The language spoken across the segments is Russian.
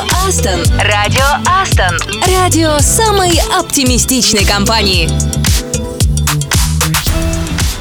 Астон. Радио Астон. Радио самой оптимистичной компании.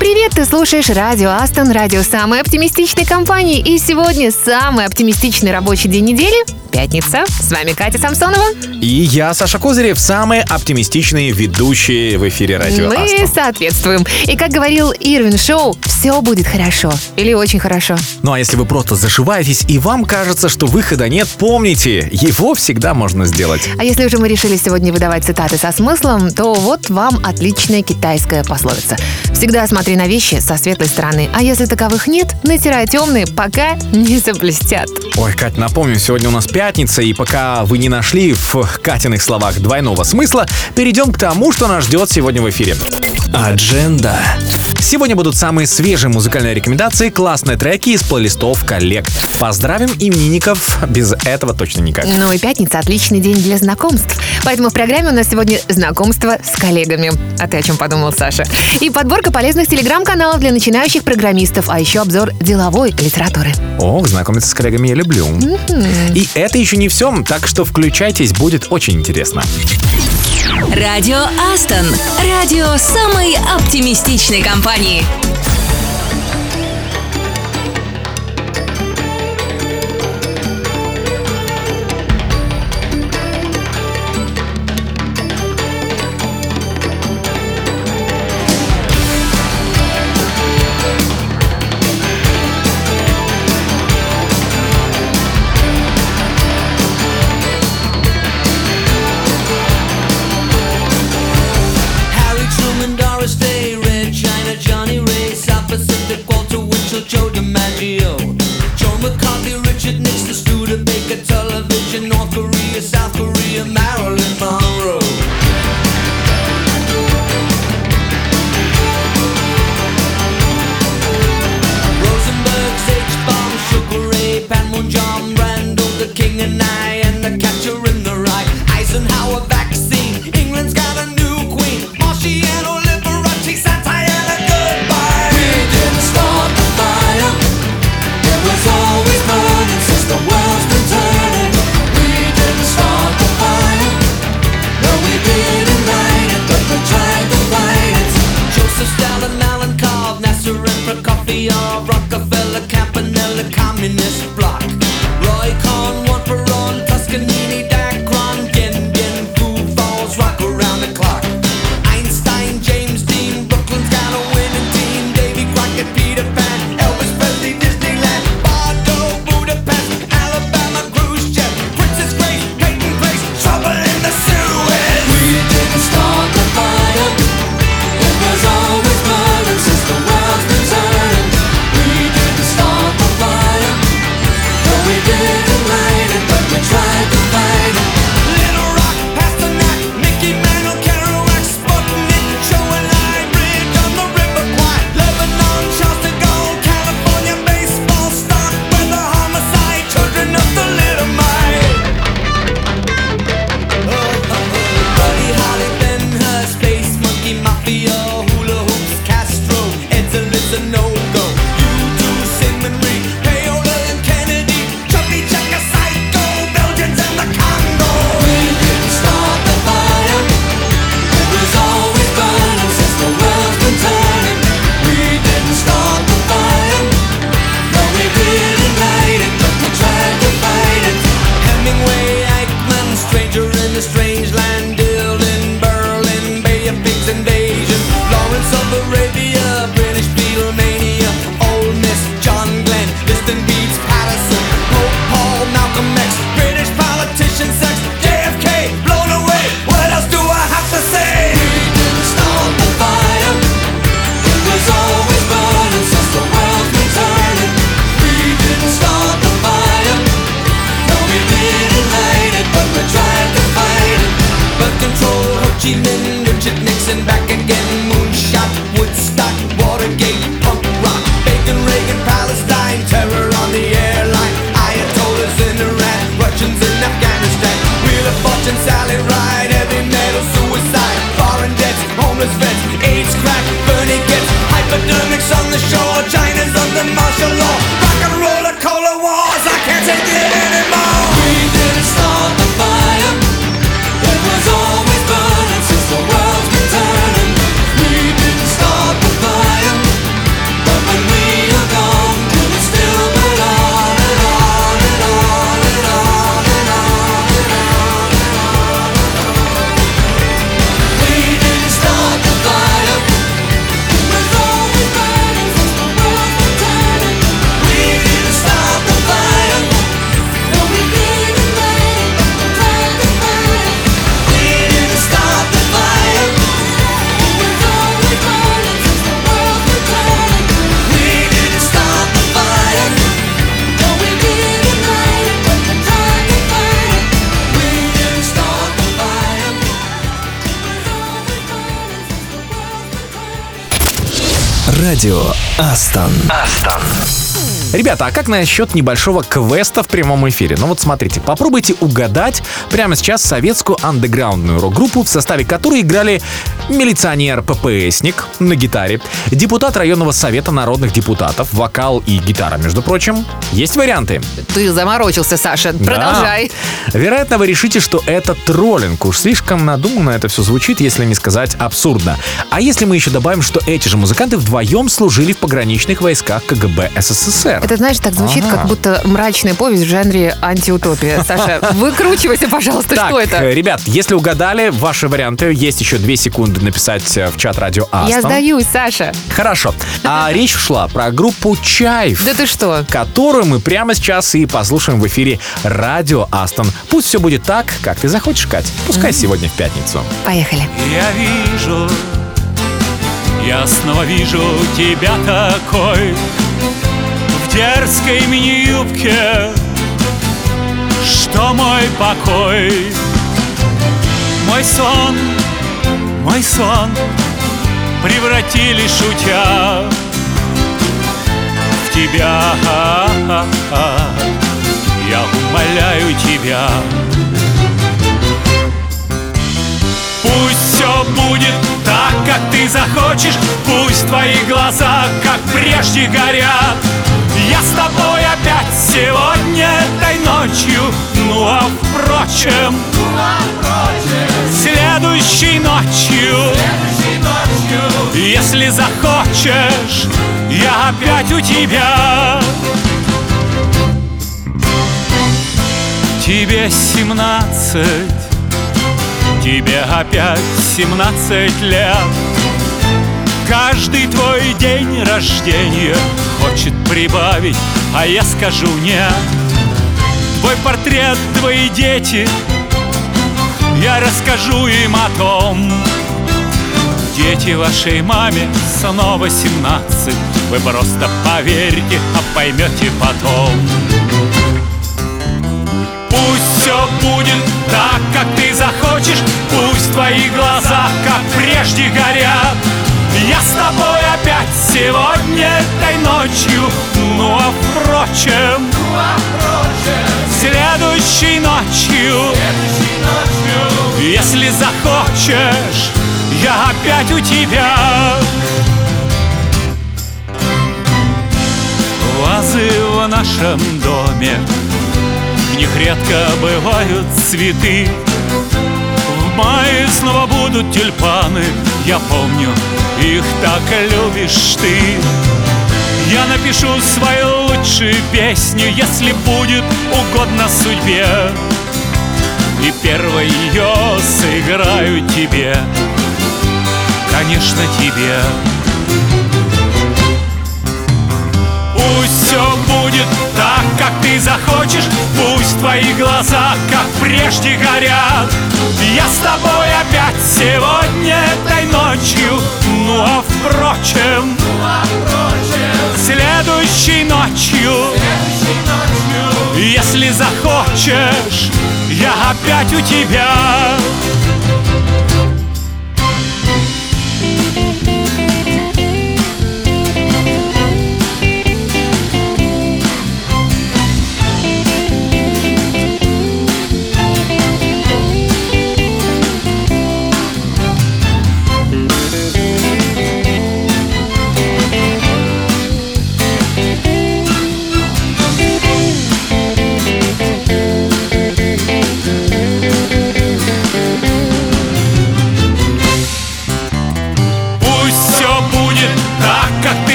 Привет, ты слушаешь радио Астон, радио самой оптимистичной компании. И сегодня самый оптимистичный рабочий день недели пятница. С вами Катя Самсонова. И я, Саша Козырев, самые оптимистичные ведущие в эфире радио Мы Астон. соответствуем. И как говорил Ирвин Шоу, все будет хорошо. Или очень хорошо. Ну а если вы просто зашиваетесь и вам кажется, что выхода нет, помните, его всегда можно сделать. А если уже мы решили сегодня выдавать цитаты со смыслом, то вот вам отличная китайская пословица. Всегда смотри на вещи со светлой стороны, а если таковых нет, натирай темные, пока не заблестят. Ой, Кать, напомню, сегодня у нас пятница, и пока вы не нашли в Катиных словах двойного смысла, перейдем к тому, что нас ждет сегодня в эфире. Адженда. Сегодня будут самые свежие музыкальные рекомендации, классные треки из плейлистов коллег. Поздравим именинников, без этого точно никак. Ну и пятница – отличный день для знакомств. Поэтому в программе у нас сегодня знакомство с коллегами. А ты о чем подумал, Саша? И подборка полезных телеграм-каналов для начинающих программистов, а еще обзор деловой литературы. Ох, знакомиться с коллегами я люблю. И это еще не все, так что включайтесь, будет очень интересно. Радио Астон. Радио самой оптимистичной компании. Радио Астон. Астон. Ребята, а как насчет небольшого квеста в прямом эфире? Ну вот смотрите, попробуйте угадать прямо сейчас советскую андеграундную рок-группу, в составе которой играли милиционер-ППСник на гитаре, депутат районного совета народных депутатов, вокал и гитара, между прочим. Есть варианты? Ты заморочился, Саша. Продолжай. Да. Вероятно, вы решите, что это троллинг. Уж слишком надуманно это все звучит, если не сказать абсурдно. А если мы еще добавим, что эти же музыканты вдвоем служили в пограничных войсках КГБ СССР? Это, знаешь, так звучит, Ага. как будто мрачная повесть в жанре антиутопия. Саша, выкручивайся, пожалуйста, что это? э, ребят, если угадали, ваши варианты, есть еще две секунды написать э, в чат радио Астон. Я сдаюсь, Саша. Хорошо. А речь шла про группу Чайф. Да ты что? которую мы прямо сейчас и послушаем в эфире радио Астон. Пусть все будет так, как ты захочешь, Кать. Пускай сегодня в пятницу. Поехали. Я вижу, я снова вижу тебя такой В дерзкой мини-юбке Что мой покой Мой сон, мой сон Превратили шутя В тебя. Я умоляю тебя. Пусть все будет так, как ты захочешь Пусть твои глаза, как прежде, горят. Я с тобой опять сегодня этой ночью. Ну а впрочем, следующей ночью. Если захочешь, я опять у тебя. Тебе семнадцать Тебе опять 17 лет. Каждый твой день рождения Хочет прибавить, а я скажу нет. Твой портрет, твои дети Я расскажу им о том. Дети вашей маме снова 17 Вы просто поверьте, а поймете потом. Пусть все будет так, как ты захочешь Пусть твои глаза, как прежде, горят. Я с тобой опять сегодня этой ночью Ну а впрочем, следующей ночью. Если захочешь, я опять у тебя. Вазы в нашем доме. В них редко бывают цветы. В мае снова будут тюльпаны. Я помню, их так любишь ты Я напишу свою лучшую песню Если будет угодно судьбе. И первой ее сыграю тебе. Конечно, тебе. Пусть все будет так, как ты захочешь Пусть твои глаза, как прежде, горят. Я с тобой опять сегодня этой ночью. Ну а впрочем, следующей ночью. Если захочешь, я опять у тебя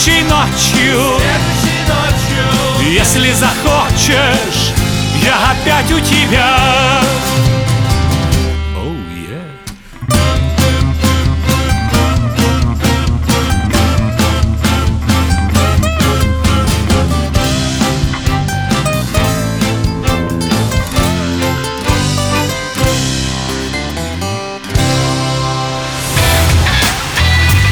следующей ночью. Если захочешь, я опять у тебя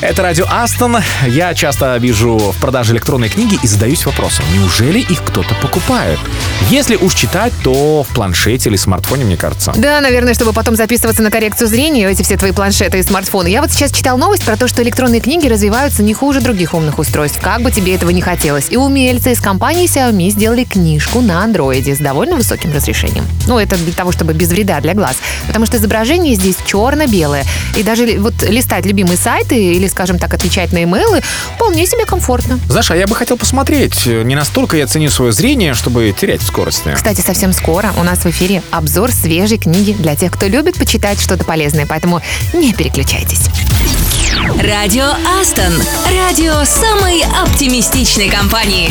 Это радио Астон. Я часто вижу в продаже электронной книги и задаюсь вопросом, неужели их кто-то покупает? Если уж читать, то в планшете или смартфоне, мне кажется. Да, наверное, чтобы потом записываться на коррекцию зрения, эти все твои планшеты и смартфоны. Я вот сейчас читал новость про то, что электронные книги развиваются не хуже других умных устройств, как бы тебе этого не хотелось. И умельцы из компании Xiaomi сделали книжку на андроиде с довольно высоким разрешением. Ну, это для того, чтобы без вреда для глаз. Потому что изображение здесь черно-белое. И даже вот листать любимые сайты или, скажем так, отвечать на имейлы вполне себе комфортно. Знаешь, а я бы хотел посмотреть. Не настолько я ценю свое зрение, чтобы терять в скорости. Кстати, совсем скоро у нас в эфире обзор свежей книги для тех, кто любит почитать что-то полезное, поэтому не переключайтесь. Радио Астон. Радио самой оптимистичной компании.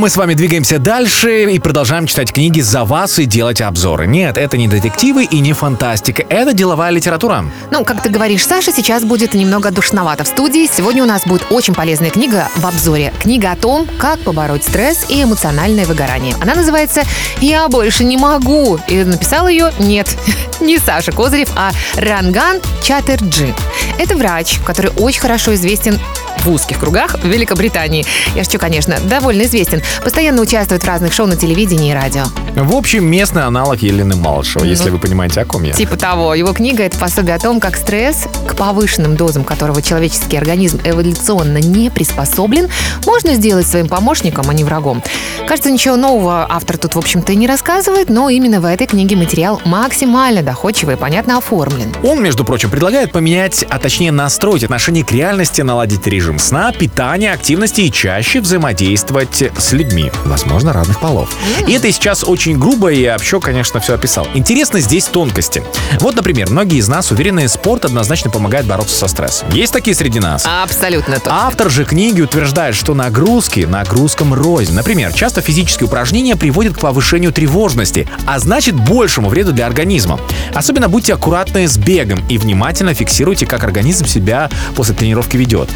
Мы с вами двигаемся дальше и продолжаем читать книги за вас и делать обзоры. Нет, это не детективы и не фантастика, это деловая литература. Ну, как ты говоришь, Саша, сейчас будет немного душновато в студии. Сегодня у нас будет очень полезная книга в обзоре. Книга о том, как побороть стресс и эмоциональное выгорание. Она называется «Я больше не могу». И написал ее, нет, не Саша Козырев, а Ранган Чаттерджи. Это врач, который очень хорошо известен в узких кругах в Великобритании. Я шучу, конечно, довольно известен. Постоянно участвует в разных шоу на телевидении и радио. В общем, местный аналог Елены Малышева, если вы понимаете, о ком я. Типа того. Его книга — это пособие о том, как стресс, к повышенным дозам которого человеческий организм эволюционно не приспособлен, можно сделать своим помощником, а не врагом. Кажется, ничего нового автор тут, в общем-то, и не рассказывает, но именно в этой книге материал максимально доходчиво и понятно оформлен. Он, между прочим, предлагает поменять, а точнее настроить отношение к реальности, наладить режим сна, питания, активности и чаще взаимодействовать с людьми, возможно, разных полов. И это сейчас очень грубо, и общо, конечно, все описал. Интересно здесь тонкости. Вот, например, многие из нас уверены, спорт однозначно помогает бороться со стрессом. Есть такие среди нас? Абсолютно точно. Автор же книги утверждает, что нагрузки нагрузкам рознь. Например, часто физические упражнения приводят к повышению тревожности, а значит большему вреду для организма. Особенно будьте аккуратны с бегом и внимательно фиксируйте, как организм себя после тренировки ведет.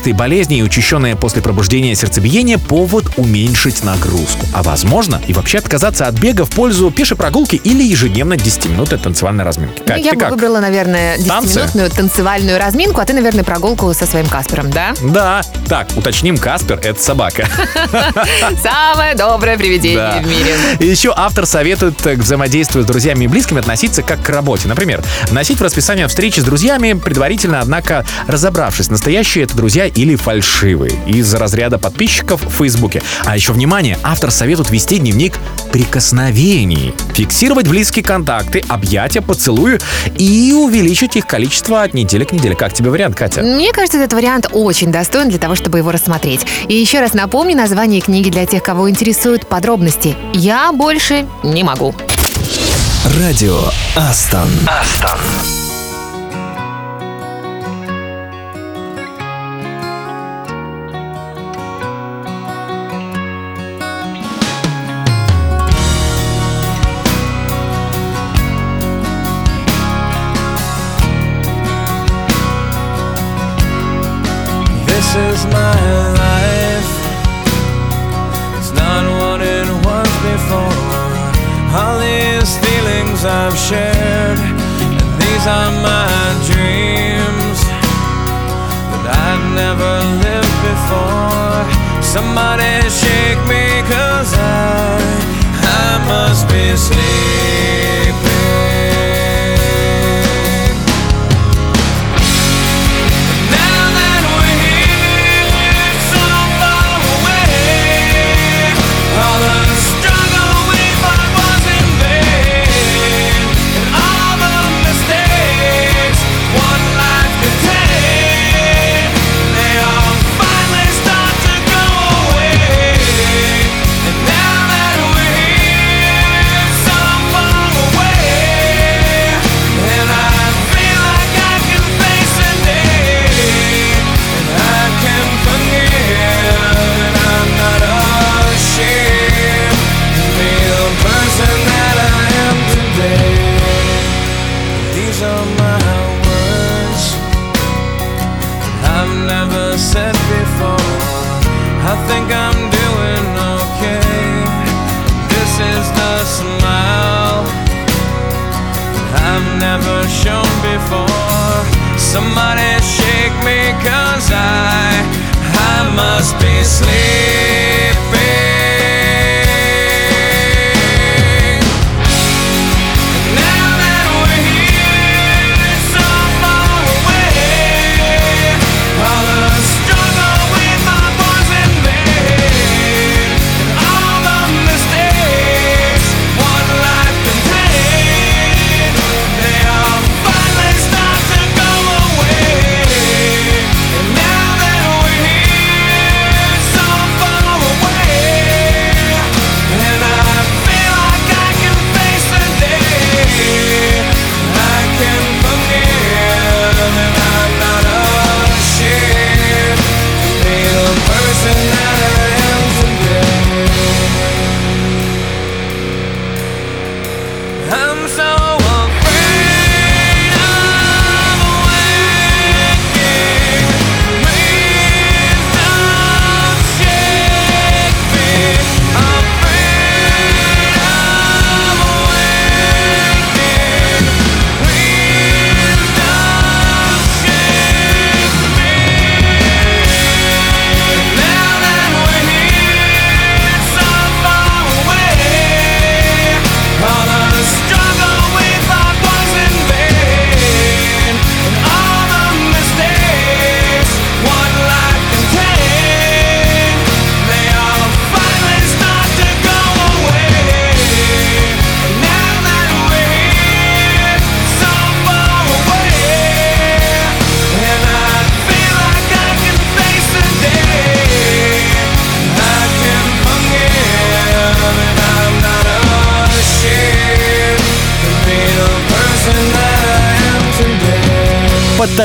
Частые болезни и учащенное после пробуждения сердцебиение – повод уменьшить нагрузку. А возможно и вообще отказаться от бега в пользу пешей прогулки или ежедневно 10-минутной танцевальной разминки. Ну, Кать, я бы как? выбрала, наверное, Танцы? 10-минутную танцевальную разминку, а ты, наверное, прогулку со своим Каспером, да? Да, так, уточним, Каспер – это собака. Самое доброе привидение в мире. Еще автор советует э, к взаимодействию с друзьями и близкими относиться как к работе. Например, вносить в расписание встречи с друзьями, предварительно, однако, разобравшись, настоящие это друзья или фальшивые из разряда подписчиков в Фейсбуке. А еще, внимание, автор советует вести дневник прикосновений, фиксировать близкие контакты, объятия, поцелуи и увеличить их количество от недели к неделе. Как тебе вариант, Катя? Мне кажется, этот вариант очень достоин для того, чтобы его рассмотреть. И еще раз напомню название книги для тех, кого интересуют подробности. Я больше не могу. Радио Астон. Астон.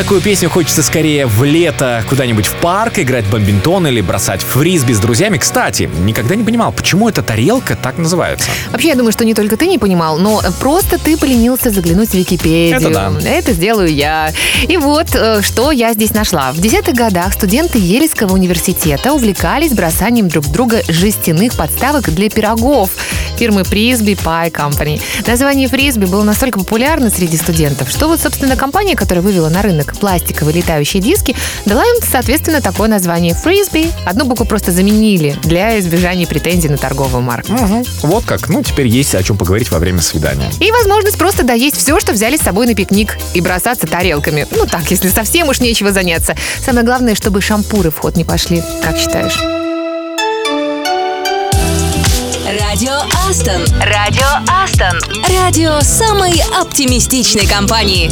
Такую песню хочется скорее в лето куда-нибудь в парк играть бомбинтон или бросать фрисби с друзьями. Кстати, никогда не понимал, почему эта тарелка так называется. Вообще, я думаю, что не только ты не понимал, но просто ты поленился заглянуть в Википедию. Это да. Это сделаю я. И вот, э, что я здесь нашла. В десятых годах студенты Ельского университета увлекались бросанием друг друга жестяных подставок для пирогов фирмы Frisbee Pie Company. Название Frisbee было настолько популярно среди студентов, что вот, собственно, компания, которая вывела на рынок пластиковые летающие диски, дала им, соответственно, такое название фрисби. Одну букву просто заменили для избежания претензий на торговую марку. Вот как. Ну, теперь есть о чем поговорить во время свидания. И возможность просто доесть все, что взяли с собой на пикник и бросаться тарелками. Ну так, если совсем уж нечего заняться. Самое главное, чтобы шампуры в ход не пошли. Как считаешь? Радио Астон. Радио Астон. Радио самой оптимистичной компании.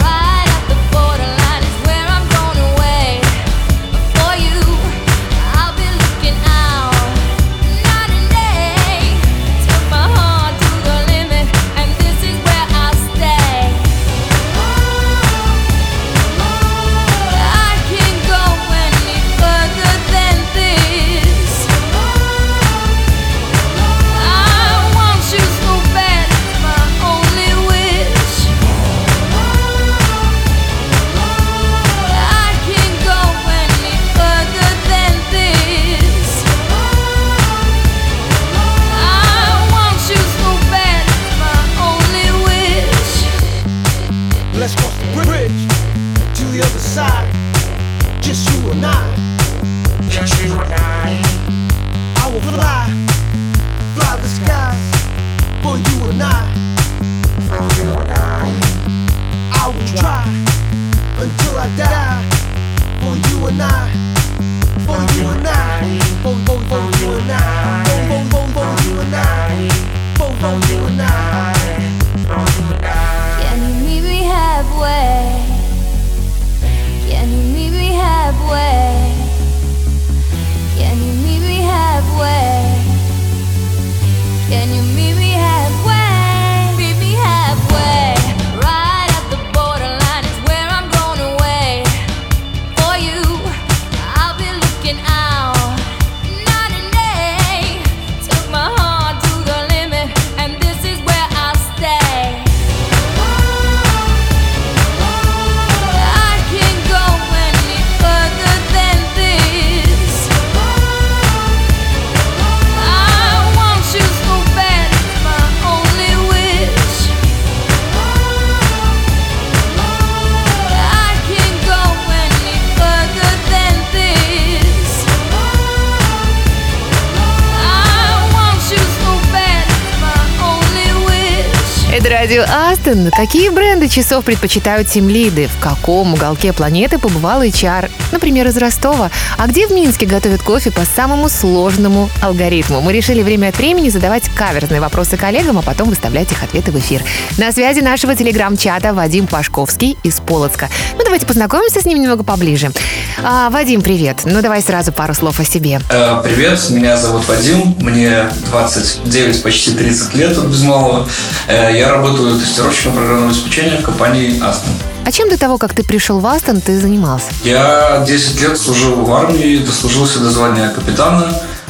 Right радио Астон. Какие бренды часов предпочитают тимлиды? В каком уголке планеты побывал HR? Например, из Ростова. А где в Минске готовят кофе по самому сложному алгоритму? Мы решили время от времени задавать каверзные вопросы коллегам, а потом выставлять их ответы в эфир. На связи нашего телеграм-чата Вадим Пашковский из Полоцка. Ну, давайте познакомимся с ним немного поближе. А, Вадим, привет. Ну, давай сразу пару слов о себе. Э, Привет, меня зовут Вадим, мне 29, почти 30 лет, тут без малого. Э, Я работаю тестировщиком программного обеспечения в компании Aston. А чем до того, как ты пришел в Астон, ты занимался? Я 10 лет служил в армии, дослужился до звания капитана.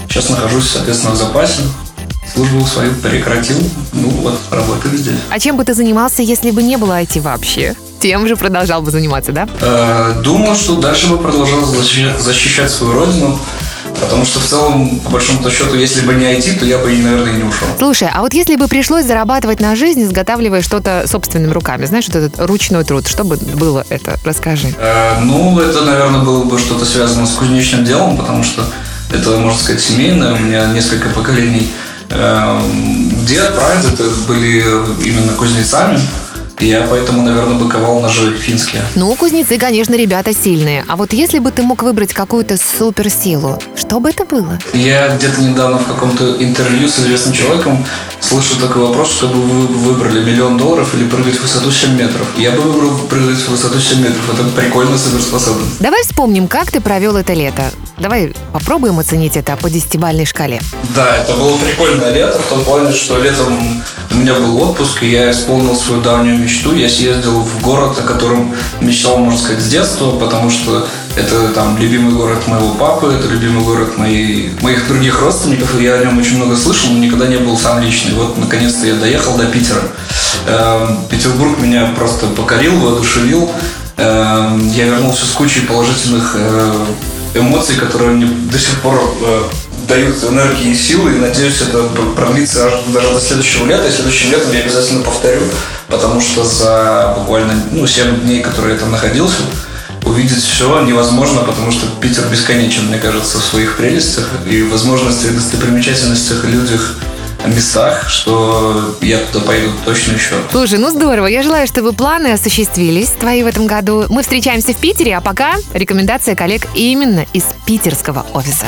Сейчас нахожусь, соответственно, в запасе. Службу свою прекратил. Ну вот, работаю здесь. А чем бы ты занимался, если бы не было IT вообще? Тем же продолжал бы заниматься, да? Э, Думал, что дальше бы продолжал защищать свою родину. Потому что в целом, по большому счету, если бы не IT, то я бы, наверное, и не ушел. Слушай, а вот если бы пришлось зарабатывать на жизнь, изготавливая что-то собственными руками, знаешь, вот этот ручной труд, что бы было это? Расскажи. Э, Ну, это, наверное, было бы что-то связано с кузнечным делом, потому что это, можно сказать, семейное. У меня несколько поколений. Э, Дед, прадед это были именно кузнецами. Я поэтому, наверное, бы ковал ножи финские. Ну, кузнецы, конечно, ребята сильные. А вот если бы ты мог выбрать какую-то суперсилу, что бы это было? Я где-то недавно в каком-то интервью с известным человеком слышал такой вопрос, чтобы вы выбрали миллион долларов или прыгать в высоту 7 метров. Я бы выбрал прыгать в высоту 7 метров. Это прикольная суперспособность. Давай вспомним, как ты провел это лето. Давай попробуем оценить это по десятибальной шкале. Да, это было прикольное лето, в том плане, что летом у меня был отпуск, и я исполнил свою давнюю мечту. Я съездил в город, о котором мечтал, можно сказать, с детства, потому что это там любимый город моего папы, это любимый город моей, моих других родственников, и я о нем очень много слышал, но никогда не был сам лично. Вот, наконец-то, я доехал до Питера. Эм, Петербург меня просто покорил, воодушевил. Эм, Я вернулся с кучей положительных э, эмоций, которые мне до сих пор э, дают энергии и силы, и надеюсь, это продлится аж даже до следующего лета, и следующим летом я обязательно повторю, потому что за буквально ну, 7 дней, которые я там находился, увидеть все невозможно, потому что Питер бесконечен, мне кажется, в своих прелестях и возможностях, достопримечательностях, людях, местах, что я туда поеду точно еще. Слушай, ну здорово. Я желаю, чтобы планы осуществились твои в этом году. Мы встречаемся в Питере, а пока рекомендация коллег именно из питерского офиса.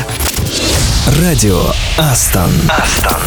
Радио Астон. Астон.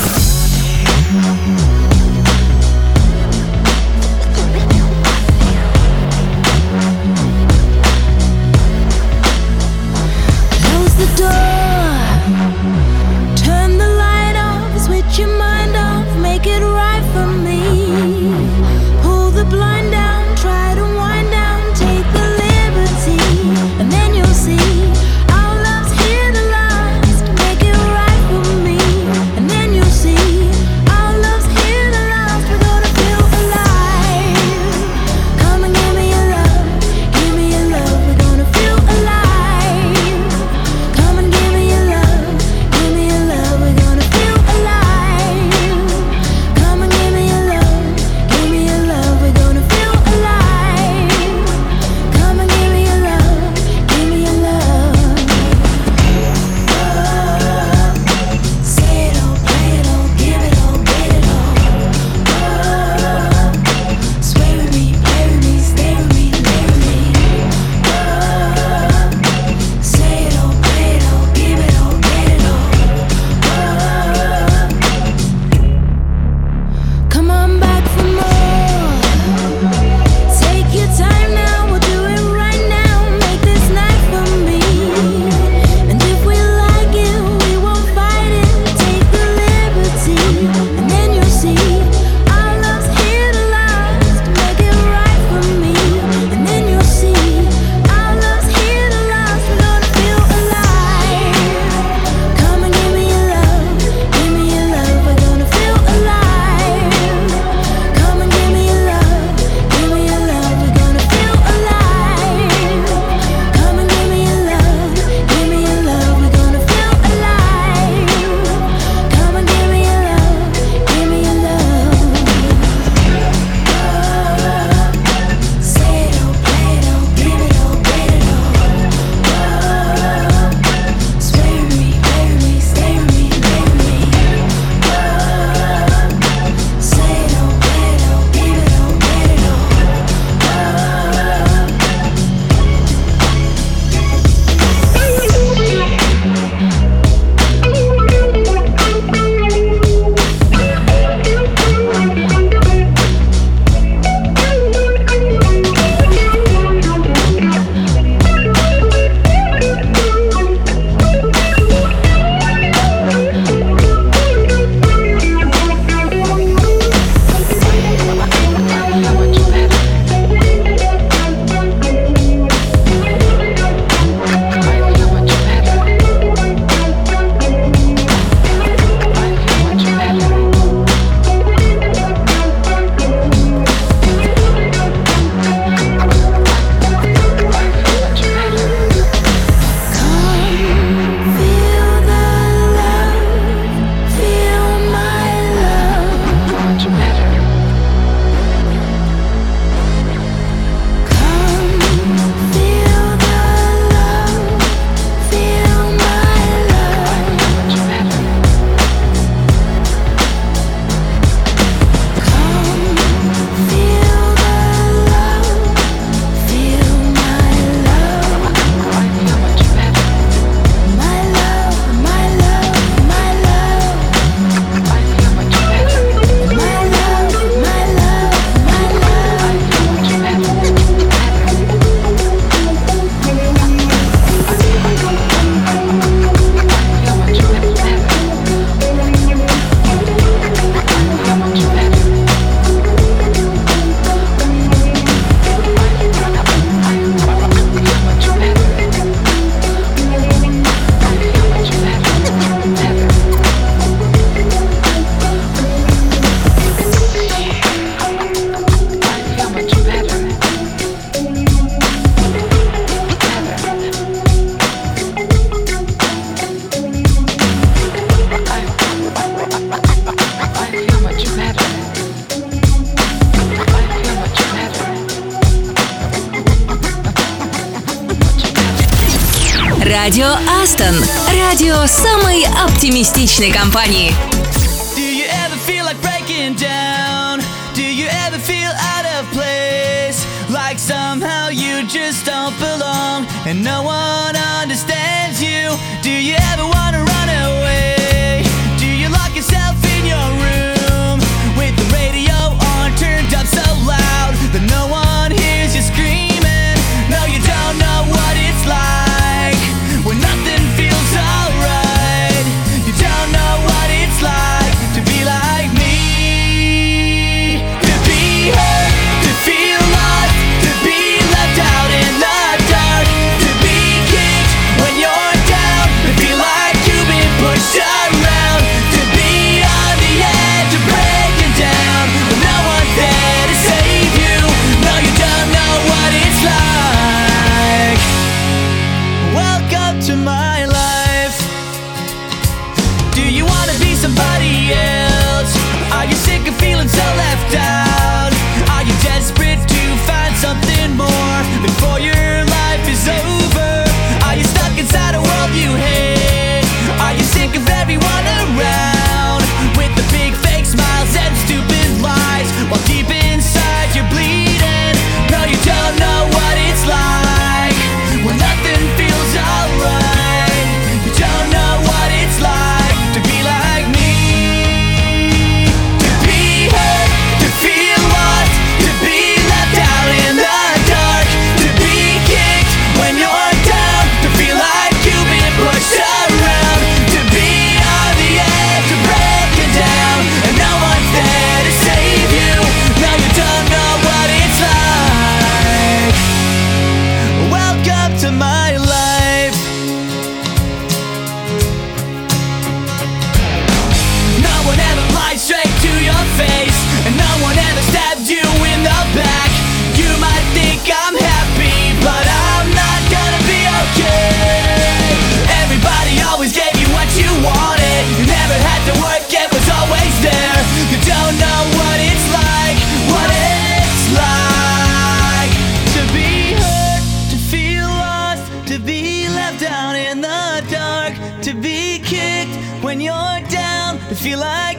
Оптимистичной компании.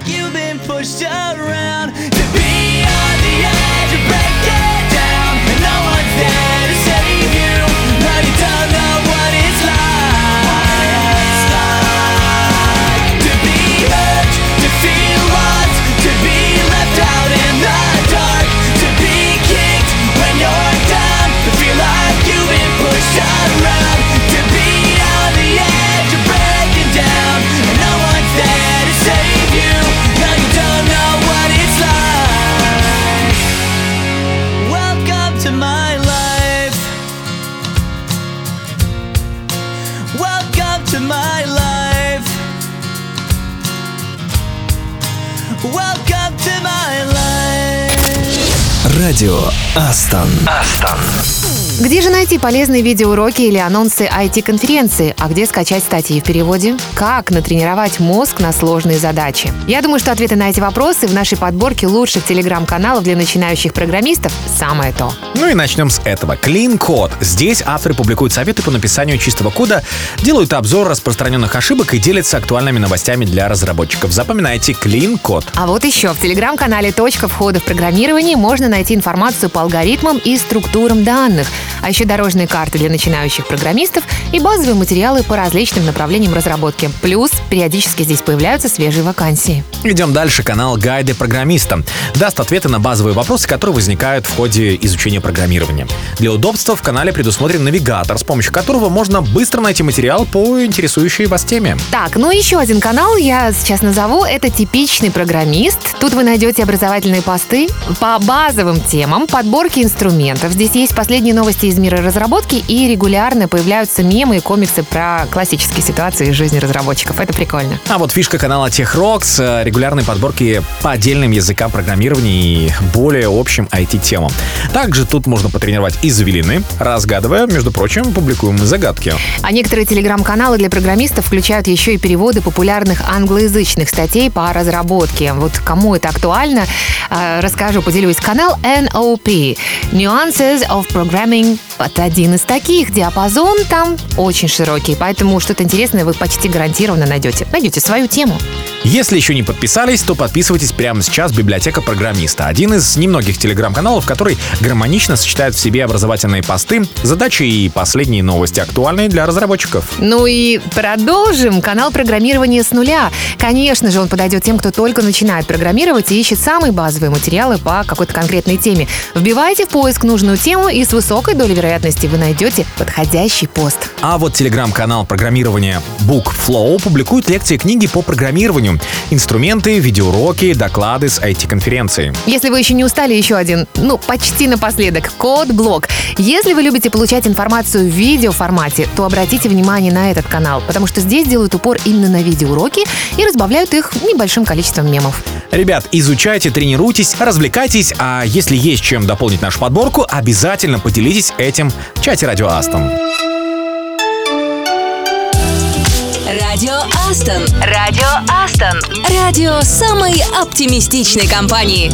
You've been pushed around, to be on the edge of breaking Радио Астон. Астон. Где же найти полезные видеоуроки или анонсы IT-конференции? А где скачать статьи в переводе? Как натренировать мозг на сложные задачи? Я думаю, что ответы на эти вопросы в нашей подборке лучших телеграм-каналов для начинающих программистов самое то. Ну и начнем с этого. Clean Code. Здесь авторы публикуют советы по написанию чистого кода, делают обзор распространенных ошибок и делятся актуальными новостями для разработчиков. Запоминайте Clean Code. А вот еще в телеграм-канале «Точка входа в программирование» можно найти информацию по алгоритмам и структурам данных, а еще дорожные карты для начинающих программистов и базовые материалы по различным направлениям разработки. Плюс периодически здесь появляются свежие вакансии. Идем дальше. Канал «Гайды программиста» даст ответы на базовые вопросы, которые возникают в ходе изучения программирования. Для удобства в канале предусмотрен навигатор, с помощью которого можно быстро найти материал по интересующей вас теме. Так, ну еще один канал я сейчас назову. Это «Типичный программист». Тут вы найдете образовательные посты по базовым темам, подборки инструментов. Здесь есть последние новости из мира разработки и регулярно появляются мемы и комиксы про классические ситуации из жизни разработчиков. Это прикольно. А вот фишка канала TechRox — регулярные подборки по отдельным языкам программирования и более общим IT-темам. Также тут можно потренировать извилины, разгадывая, между прочим, публикуемые загадки. А некоторые телеграм-каналы для программистов включают еще и переводы популярных англоязычных статей по разработке. Вот кому это актуально, э, расскажу, поделюсь. Канал NOP – Nuances of Programming. you Вот один из таких. Диапазон там очень широкий, поэтому что-то интересное вы почти гарантированно найдете. Найдете свою тему. Если еще не подписались, то подписывайтесь прямо сейчас в «Библиотека программиста». Один из немногих телеграм-каналов, который гармонично сочетает в себе образовательные посты, задачи и последние новости, актуальные для разработчиков. Ну и продолжим. Канал программирования с нуля. Конечно же, он подойдет тем, кто только начинает программировать и ищет самые базовые материалы по какой-то конкретной теме. Вбивайте в поиск нужную тему, и с высокой долей вероятности вы найдете подходящий пост. А вот телеграм-канал программирования BookFlow публикует лекции и книги по программированию, инструменты, видеоуроки, доклады с IT-конференции. Если вы еще не устали, еще один, ну, почти напоследок, код-блок. Если вы любите получать информацию в видеоформате, то обратите внимание на этот канал, потому что здесь делают упор именно на видеоуроки и разбавляют их небольшим количеством мемов. Ребят, изучайте, тренируйтесь, развлекайтесь, а если есть чем дополнить нашу подборку, обязательно поделитесь этим в чате Радио Астон. Радио Астон. Радио Астон. Радио самой оптимистичной компании.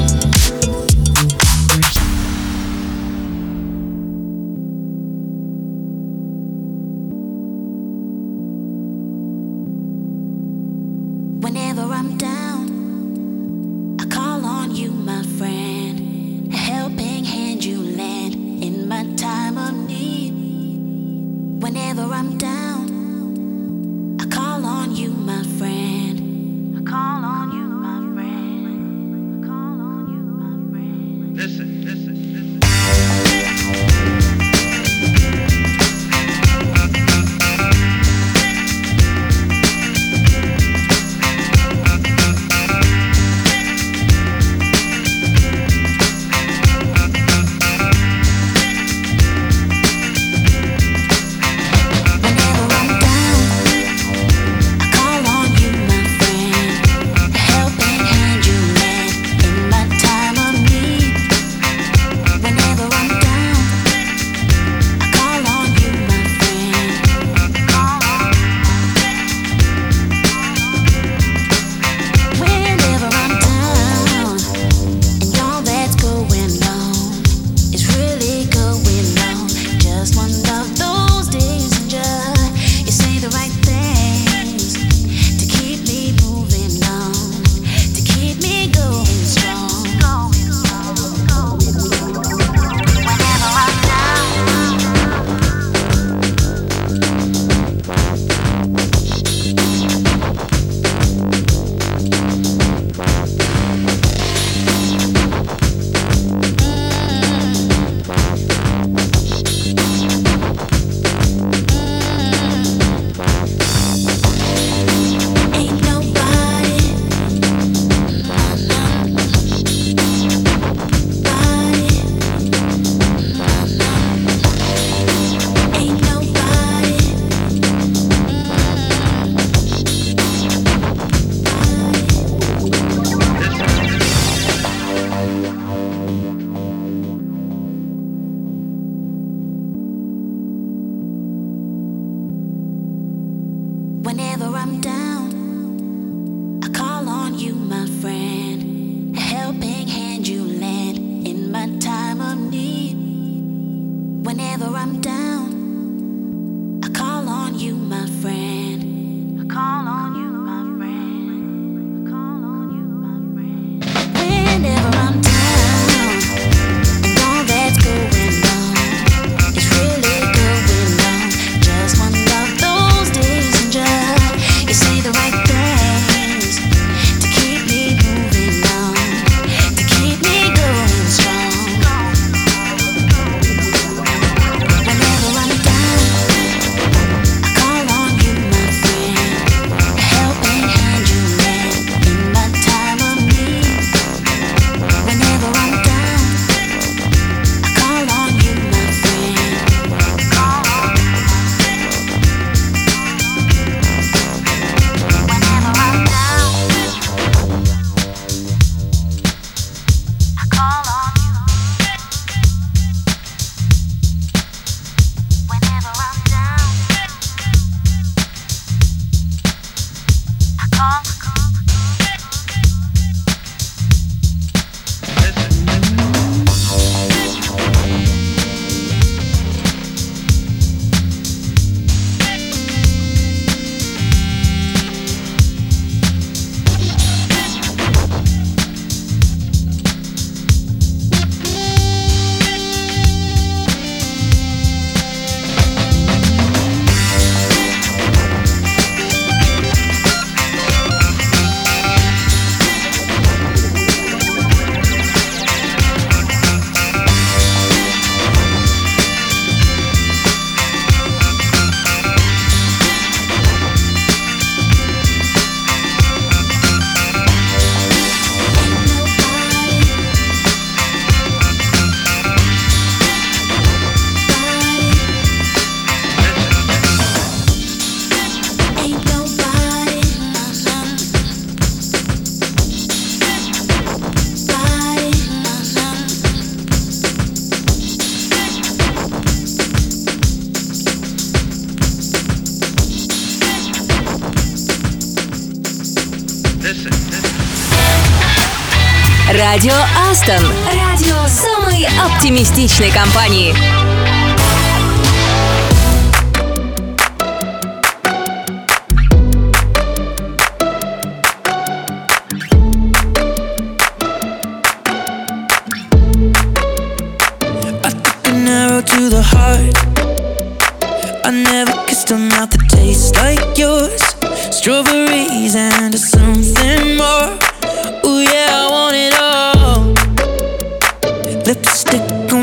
оптимистичной компании. To the heart, I never kissed a mouth that tastes like yours. Strawberries and something more. Ooh, yeah. stick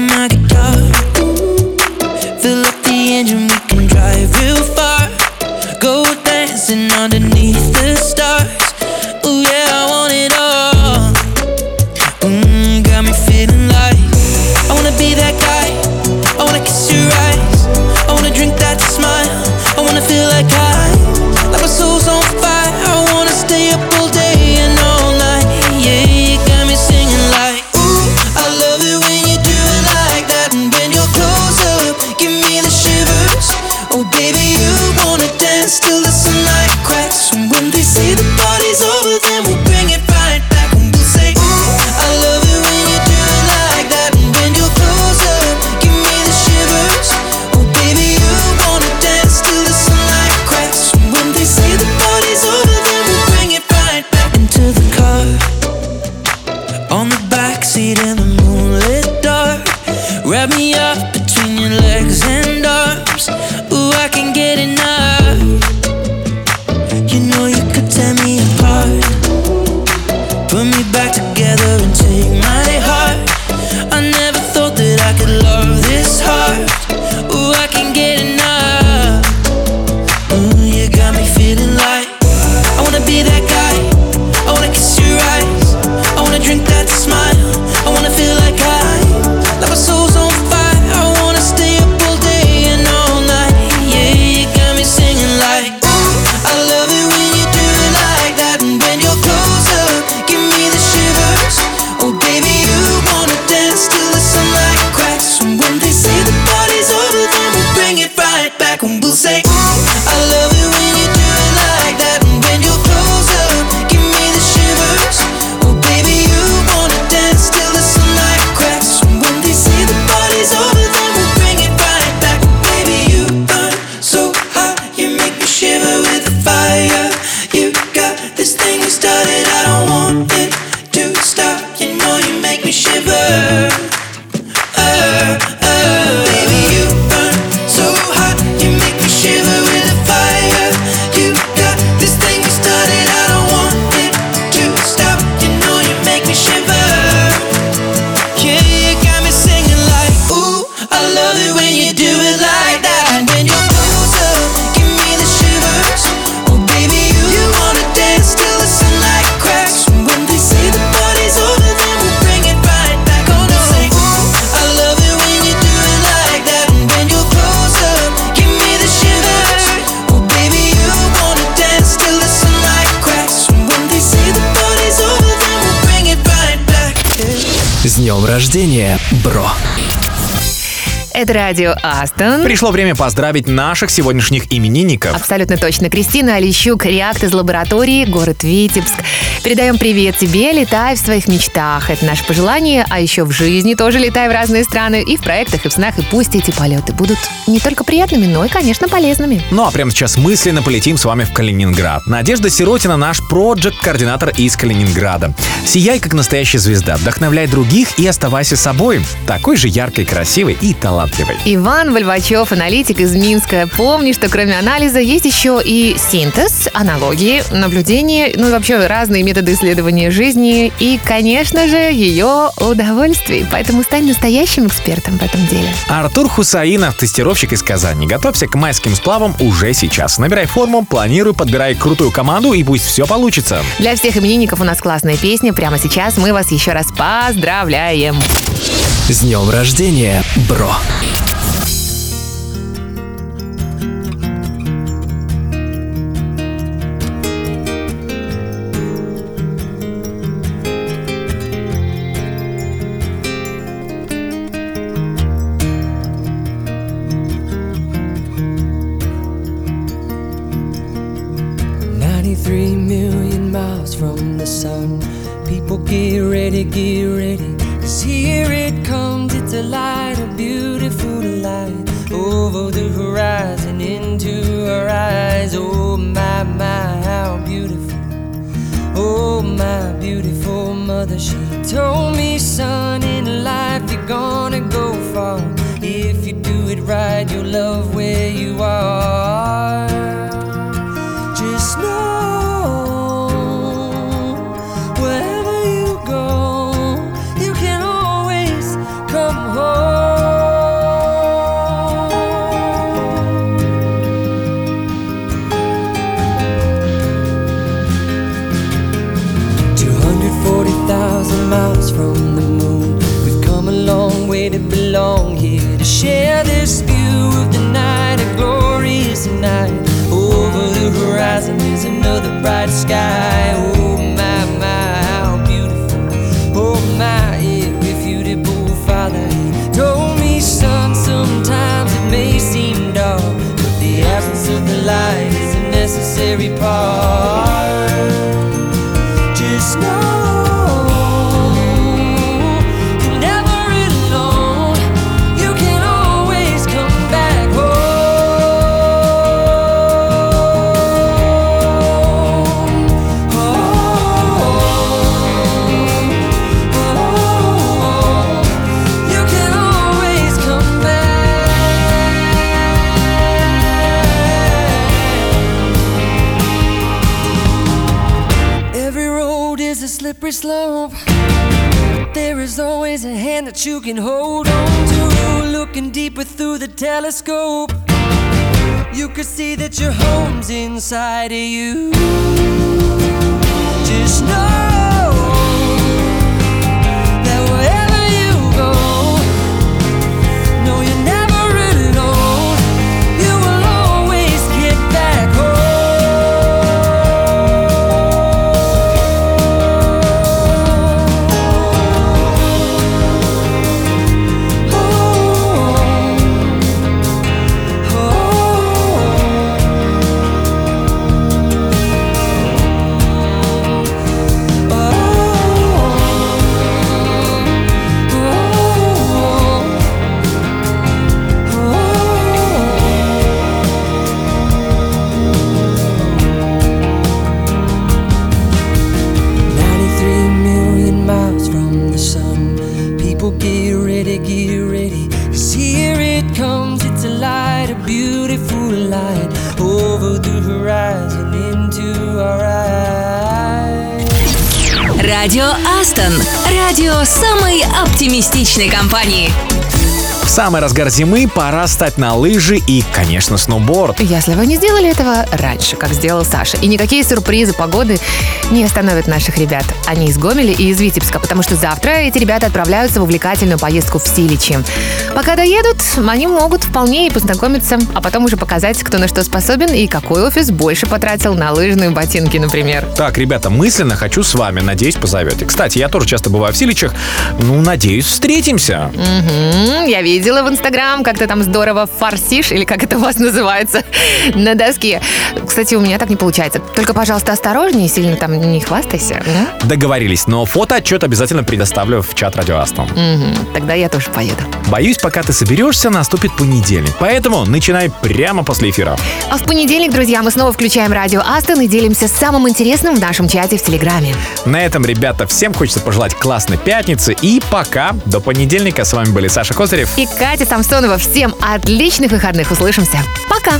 радио Астон. Пришло время поздравить наших сегодняшних именинников. Абсолютно точно. Кристина Олещук, Реакт из лаборатории, город Витебск. Передаем привет тебе, летай в своих мечтах. Это наше пожелание, а еще в жизни тоже летай в разные страны, и в проектах, и в снах, и пусть эти полеты будут не только приятными, но и, конечно, полезными. Ну а прямо сейчас мысленно полетим с вами в Калининград. Надежда Сиротина наш проект-координатор из Калининграда. Сияй, как настоящая звезда, вдохновляй других и оставайся собой. Такой же яркой, красивой и талантливой. Иван Вольвачев, аналитик из Минска. Помни, что кроме анализа есть еще и синтез, аналогии, наблюдения, ну и вообще разные методы исследования жизни и, конечно же, ее удовольствий. Поэтому стань настоящим экспертом в этом деле. Артур Хусаинов, тестировщик из Казани. Готовься к майским сплавам уже сейчас. Набирай форму, планируй, подбирай крутую команду и пусть все получится. Для всех именинников у нас классная песня. Прямо сейчас мы вас еще раз поздравляем. С днем рождения, бро! Компании. В самый разгар зимы пора стать на лыжи и, конечно, сноуборд. Если вы не сделали этого раньше, как сделал Саша, и никакие сюрпризы погоды не остановят наших ребят. Они из Гомеля и из Витебска, потому что завтра эти ребята отправляются в увлекательную поездку в Силичи. Пока доедут, они могут вполне и познакомиться, а потом уже показать, кто на что способен и какой офис больше потратил на лыжные ботинки, например. Так, ребята, мысленно хочу с вами, надеюсь, позовете. Кстати, я тоже часто бываю в Силичах. Ну, надеюсь, встретимся. Мгм, я видела в Инстаграм, как ты там здорово фарсишь, или как это у вас называется, на доске. Кстати, у меня так не получается. Только, пожалуйста, осторожнее, сильно там не хвастайся. м? Договорились, но фото-отчет обязательно предоставлю в чат Радио Астон. Мгм, Тогда я тоже поеду. Боюсь, пока ты соберешься, наступит понедельник. Поэтому начинай прямо после эфира. А в понедельник, друзья, мы снова включаем радио Астон и делимся самым интересным в нашем чате в Телеграме. На этом, ребята, всем хочется пожелать классной пятницы. И пока. До понедельника. С вами были Саша Козырев. И Катя Самсонова. Всем отличных выходных. Услышимся. Пока.